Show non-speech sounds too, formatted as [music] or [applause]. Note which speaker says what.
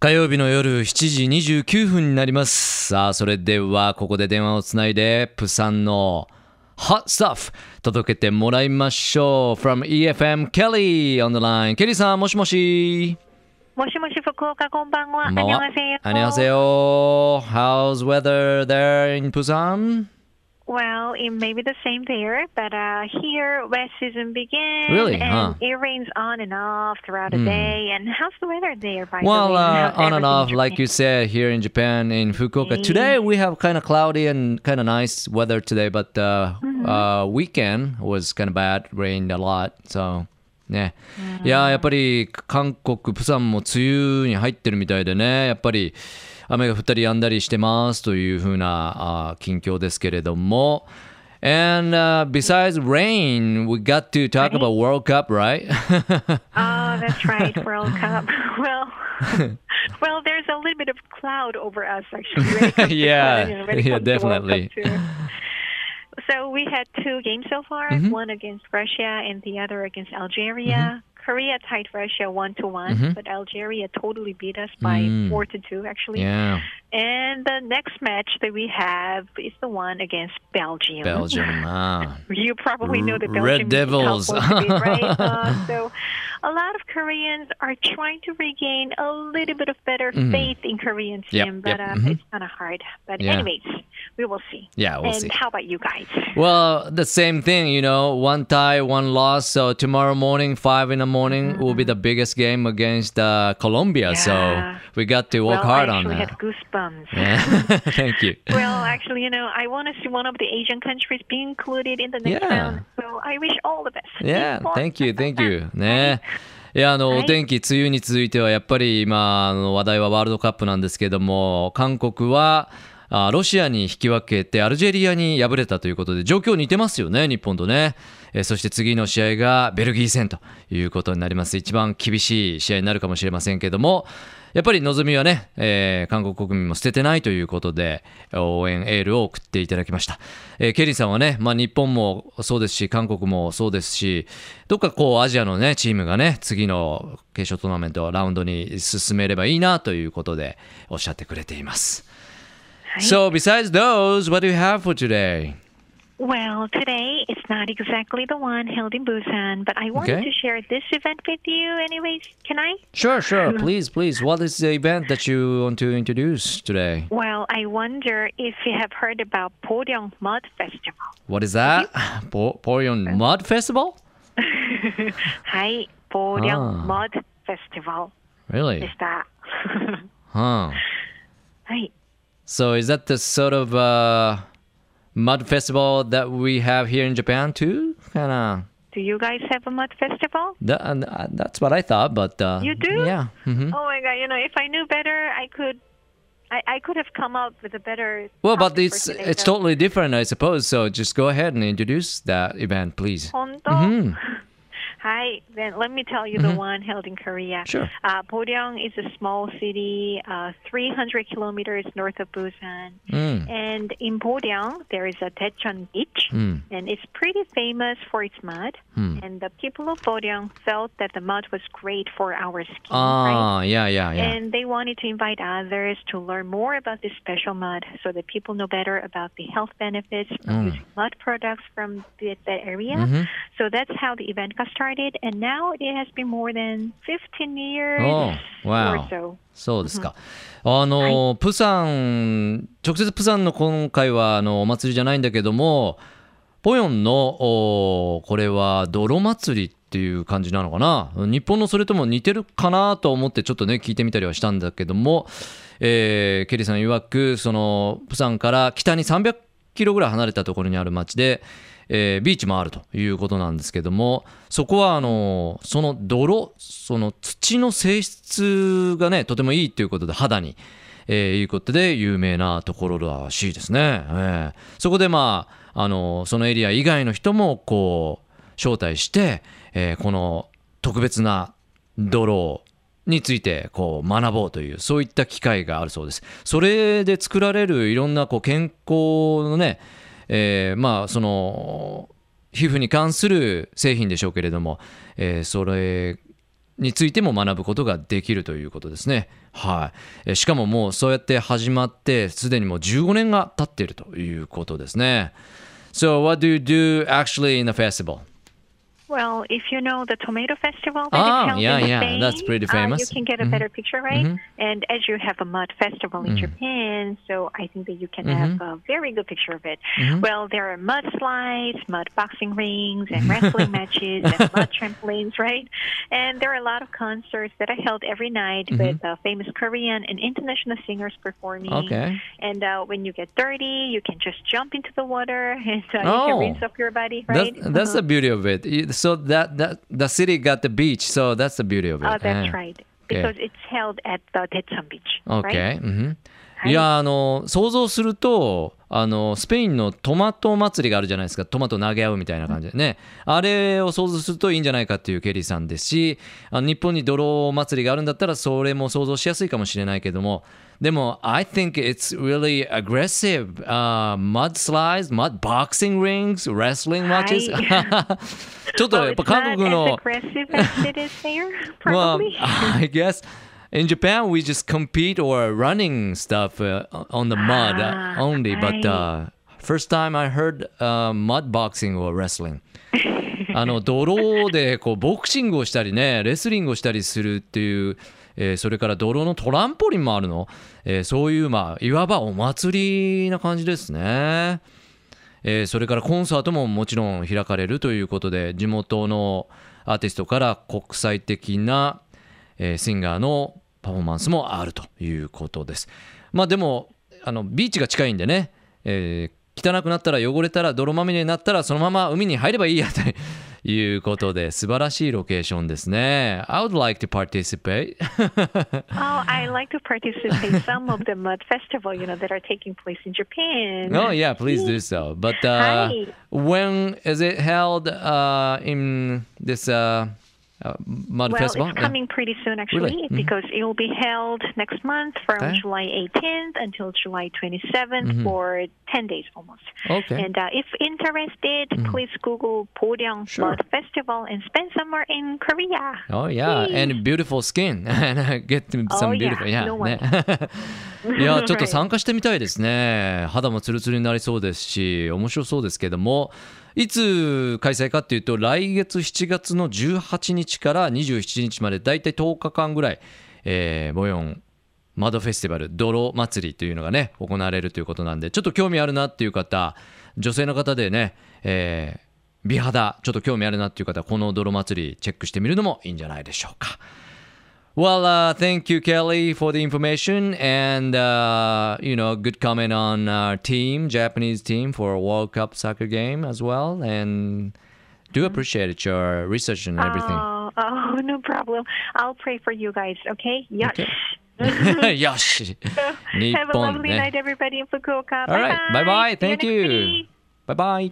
Speaker 1: 火曜日の夜7時29分になります。さあ、それではここで電話をつないで、プサンの Hot Stuff 届けてもらいましょう。from EFM Kelly on the line。ケリーさん、もしもし。
Speaker 2: もしもし福岡こんばんは。
Speaker 1: こんばんは
Speaker 2: 안녕하세요.
Speaker 1: こんにちは。How's weather there in Busan?
Speaker 2: Well, it may be the same there, but uh, here wet season begins
Speaker 1: Really?
Speaker 2: and
Speaker 1: Huh.
Speaker 2: it rains on and off throughout the day. And how's the weather there, by
Speaker 1: Well,
Speaker 2: the way?
Speaker 1: uh,
Speaker 2: How's
Speaker 1: on and
Speaker 2: everything
Speaker 1: off,
Speaker 2: in
Speaker 1: like
Speaker 2: Japan?
Speaker 1: you said, here in Japan, in Fukuoka. Today we have kind of cloudy and kind of nice weather today, but uh, uh, weekend was kind of bad, rained a lot. So, ね。いや、やっぱり韓国、プサンも梅雨に入ってるみたいでね、やっぱり 雨が降ったり止んだりしてますというふうなあ近況ですけれども。And uh, besides rain, we got to talk about World Cup, right?
Speaker 2: Oh, [laughs] that's right, World Cup. [laughs] well, [laughs] well, there's a little bit of cloud over us, actually. when it comes to
Speaker 1: Yeah,
Speaker 2: cloud, you know, when it
Speaker 1: yeah,
Speaker 2: comes to World Cup
Speaker 1: definitely.
Speaker 2: we had two games so far,
Speaker 1: Mm-hmm.
Speaker 2: one against Russia and the other against Algeria. Korea tied Russia one to one, but Algeria totally beat us by
Speaker 1: Mm.
Speaker 2: four to two, actually.
Speaker 1: yeah,
Speaker 2: And the next match that we have is the one against Belgium.
Speaker 1: Belgium. [laughs] Ah.
Speaker 2: You probably know the
Speaker 1: Red
Speaker 2: Belgium
Speaker 1: Devils.
Speaker 2: is a tough one to beat, right? [laughs] Uh, so a lot of Koreans are trying to regain a little bit of better faith in Korean
Speaker 1: Mm. Yep,
Speaker 2: team, but
Speaker 1: yep,
Speaker 2: uh,
Speaker 1: mhm.
Speaker 2: it's kind of hard. But
Speaker 1: Yeah.
Speaker 2: anyways, we will see.
Speaker 1: Yeah, we'll
Speaker 2: and
Speaker 1: see.
Speaker 2: how about you guys?
Speaker 1: Well, the same thing, you know, one tie, one loss. So tomorrow morning, five in the morning, will be the biggest game against uh, Colombia. So
Speaker 2: Yeah.
Speaker 1: we got to work
Speaker 2: well,
Speaker 1: hard
Speaker 2: I
Speaker 1: on
Speaker 2: actually
Speaker 1: that.
Speaker 2: had goosebumps.
Speaker 1: Yeah. Thank you.
Speaker 2: well, actually, you know, I want to see one of the Asian countries be included in the next
Speaker 1: Yeah.
Speaker 2: round. So I wish all the best.
Speaker 1: Yeah, thank you, thank you. ね。いや、あの、
Speaker 2: はい
Speaker 1: お天気、梅雨に続いては、やっぱり今、あの話題はワールドカップなんですけども、韓国は、あロシアに引き分けて、アルジェリアに敗れたということで、状況似てますよね、日本とね。えーそして次の試合がベルギー戦ということになります。一番厳しい試合になるかもしれませんけども、やっぱり望みはね、えー韓国国民も捨ててないということで、応援エールを送っていただきました。えーケリーさんはね、まあ、日本もそうですし、韓国もそうですし、どっかこうアジアのね、チームがね、次の決勝トーナメントラウンドに進めればいいなということでおっしゃってくれています。So, besides those, what do you have for today?
Speaker 2: Well, today it's not exactly the one held in Busan, but I wanted
Speaker 1: okay.
Speaker 2: to share this event with you anyways. Can I?
Speaker 1: Sure, sure. [laughs] Please, please. What is the event that you want to introduce today?
Speaker 2: Well, I wonder if you have heard about Poryong Mud Festival.
Speaker 1: What is that? [laughs] Po- Poryong Mud Festival? [laughs]
Speaker 2: Hi, Poryong
Speaker 1: ah.
Speaker 2: Mud Festival.
Speaker 1: Really?
Speaker 2: Is that?
Speaker 1: huh.
Speaker 2: Hi.
Speaker 1: So is that the sort of uh, mud festival that we have here in Japan too? Kind of.
Speaker 2: Do you guys have a mud festival?
Speaker 1: That, uh, that's what I thought, but uh,
Speaker 2: You do?
Speaker 1: Yeah. hmm
Speaker 2: Oh my god, you know, if I knew better, I could I, I could have come up with a better
Speaker 1: Well, but it's it's totally different, I suppose. So just go ahead and introduce that event, please.
Speaker 2: 本当
Speaker 1: Mhm.
Speaker 2: Hi, then let me tell you the one held in Korea.
Speaker 1: Sure.
Speaker 2: Uh, is a small city, uh, 300 kilometers north of Busan.
Speaker 1: Mm.
Speaker 2: And in Poryong, there is a Daecheon beach,
Speaker 1: Mm.
Speaker 2: and it's pretty famous for its mud.
Speaker 1: Hmm.
Speaker 2: And the people of Poryong felt that the mud was great for our skin, right?
Speaker 1: Ah, yeah, yeah, yeah.
Speaker 2: And they wanted to invite others to learn more about this special mud so that people know better about the health benefits from
Speaker 1: Mm.
Speaker 2: using mud products from the, that area.
Speaker 1: Mhm.
Speaker 2: So that's how the event got started. And now it has been more than 15 years
Speaker 1: Oh,
Speaker 2: or so.
Speaker 1: そうですか。あの、プサン、直接プサンの今回はあのお祭りじゃないんだけども、ポヨンのおこれは泥祭りっていう感じなのかな？日本のそれとも似てるかなと思ってちょっとね聞いてみたりはしたんだけども、えーケリーさん曰くそのプサンから北に300キロぐらい離れたところにある町で、えービーチもあるということなんですけどもそこはあのその泥その土の性質がねとてもいいということで肌に、えーいうことで有名なところらしいですね、えーそこでまああのそのエリア以外の人もこう招待して、えーこの特別な泥についてこう学ぼうというそういった機会があるそうです。それで作られるいろんなこう健康のね、えーまあその皮膚に関する製品でしょうけれども、えーそれについても学ぶことができるということですね。はい、しかももうそうやって始まってすでにもう15年が経っているということですね。So what do you do actually in the festival?
Speaker 2: Well, if you know the tomato festival that is
Speaker 1: yeah, yeah,
Speaker 2: Spain,
Speaker 1: that's pretty
Speaker 2: uh,
Speaker 1: famous.
Speaker 2: you can get a
Speaker 1: Mhm.
Speaker 2: better picture, right?
Speaker 1: Mhm.
Speaker 2: And as you have a mud festival in Japan, so I think that you can have a very good picture of it.
Speaker 1: Mhm.
Speaker 2: Well, there are mud slides, mud boxing rings, and [laughs] wrestling matches, and mud trampolines, [laughs] right? And there are a lot of concerts that are held every night with uh, famous Korean and international singers performing.
Speaker 1: Okay.
Speaker 2: And uh, when you get dirty, you can just jump into the water [laughs] and uh, you
Speaker 1: Oh.
Speaker 2: can rinse off your body, right?
Speaker 1: that's
Speaker 2: Uh-huh.
Speaker 1: the beauty of it. So that, that the city got the beach, so that's the beauty of it.
Speaker 2: Oh, that's
Speaker 1: Eh.
Speaker 2: right. Because it's held at the Daecheon Beach, right?
Speaker 1: OK、うん
Speaker 2: はい。
Speaker 1: いやあの想像するとあのスペインのトマト祭りがあるじゃないですか。トマト投げ合うみたいな感じ。でね、あれを想像するといいんじゃないかっていうケリーさんですしあの日本に泥祭りがあるんだったらそれも想像しやすいかもしれないけども。でも I think it's really aggressive、uh, mud slides mud boxing rings wrestling matches. [laughs] [laughs] ちょっとやっぱ韓国の [laughs] Well. I guess in Japan we just compete or running stuff uh, on the mud uh,
Speaker 2: Ah,
Speaker 1: only. But uh, first time I heard uh, mud boxing or wrestling. [laughs] あの泥でこうボクシングをしたりねレスリングをしたりするっていう、えーそれから泥のトランポリンもあるの、えーそういうまあいわばお祭りな感じですね。えーそれからコンサートももちろん開かれるということで地元のアーティストから国際的な、えーシンガーのパフォーマンスもあるということです。まあでもあのビーチが近いんでね、えー汚くなったら汚れたら泥まみれになったらそのまま海に入ればいいやということで素晴らしいロケーションですね。I would like to participate.
Speaker 2: Oh, I like to participate some of the mud festival, you know, that are taking place in Japan.
Speaker 1: Oh yeah, please do so. But uh, when is it held uh, in this uh, uh, mud
Speaker 2: Well,
Speaker 1: festival?
Speaker 2: it's coming pretty soon, actually,
Speaker 1: Really? Mhm.
Speaker 2: because it will be held next month from
Speaker 1: Okay.
Speaker 2: July 18th until July 27th
Speaker 1: Mhm.
Speaker 2: for 10 days almost.
Speaker 1: Okay.
Speaker 2: And uh, if interested, please Google Poryang
Speaker 1: Sure.
Speaker 2: Mud Festival and spend summer in Korea.
Speaker 1: Oh yeah, and beautiful skin and uh, get some
Speaker 2: Oh, yeah.
Speaker 1: beautiful yeah.
Speaker 2: No
Speaker 1: ね
Speaker 2: one.
Speaker 1: いやちょっと.参加してみたいですね。肌もツルツルになりそうですし、面白そうですけども、いつ開催かっていうと来月7月の18日から27日までだいたい10日間ぐらい、えー、ボヨンマドフェスティバル泥祭りというのがね行われるということなんでちょっと興味あるなっていう方女性の方でね、えー美肌ちょっと興味あるなっていう方はこの泥祭りチェックしてみるのもいいんじゃないでしょうか。Well, uh, thank you, Kelly, for the information and uh, you know good comment on our team, Japanese team for a World Cup soccer game as well, and do mm-hmm. appreciate it your research and everything.
Speaker 2: Oh, oh [laughs] no problem. I'll pray for you guys. Okay. Yes.
Speaker 1: Okay. [laughs] [laughs] yes.
Speaker 2: Have a lovely
Speaker 1: eh?
Speaker 2: night, everybody in Fukuoka.
Speaker 1: All bye right. Bye bye. Thank you. Bye bye.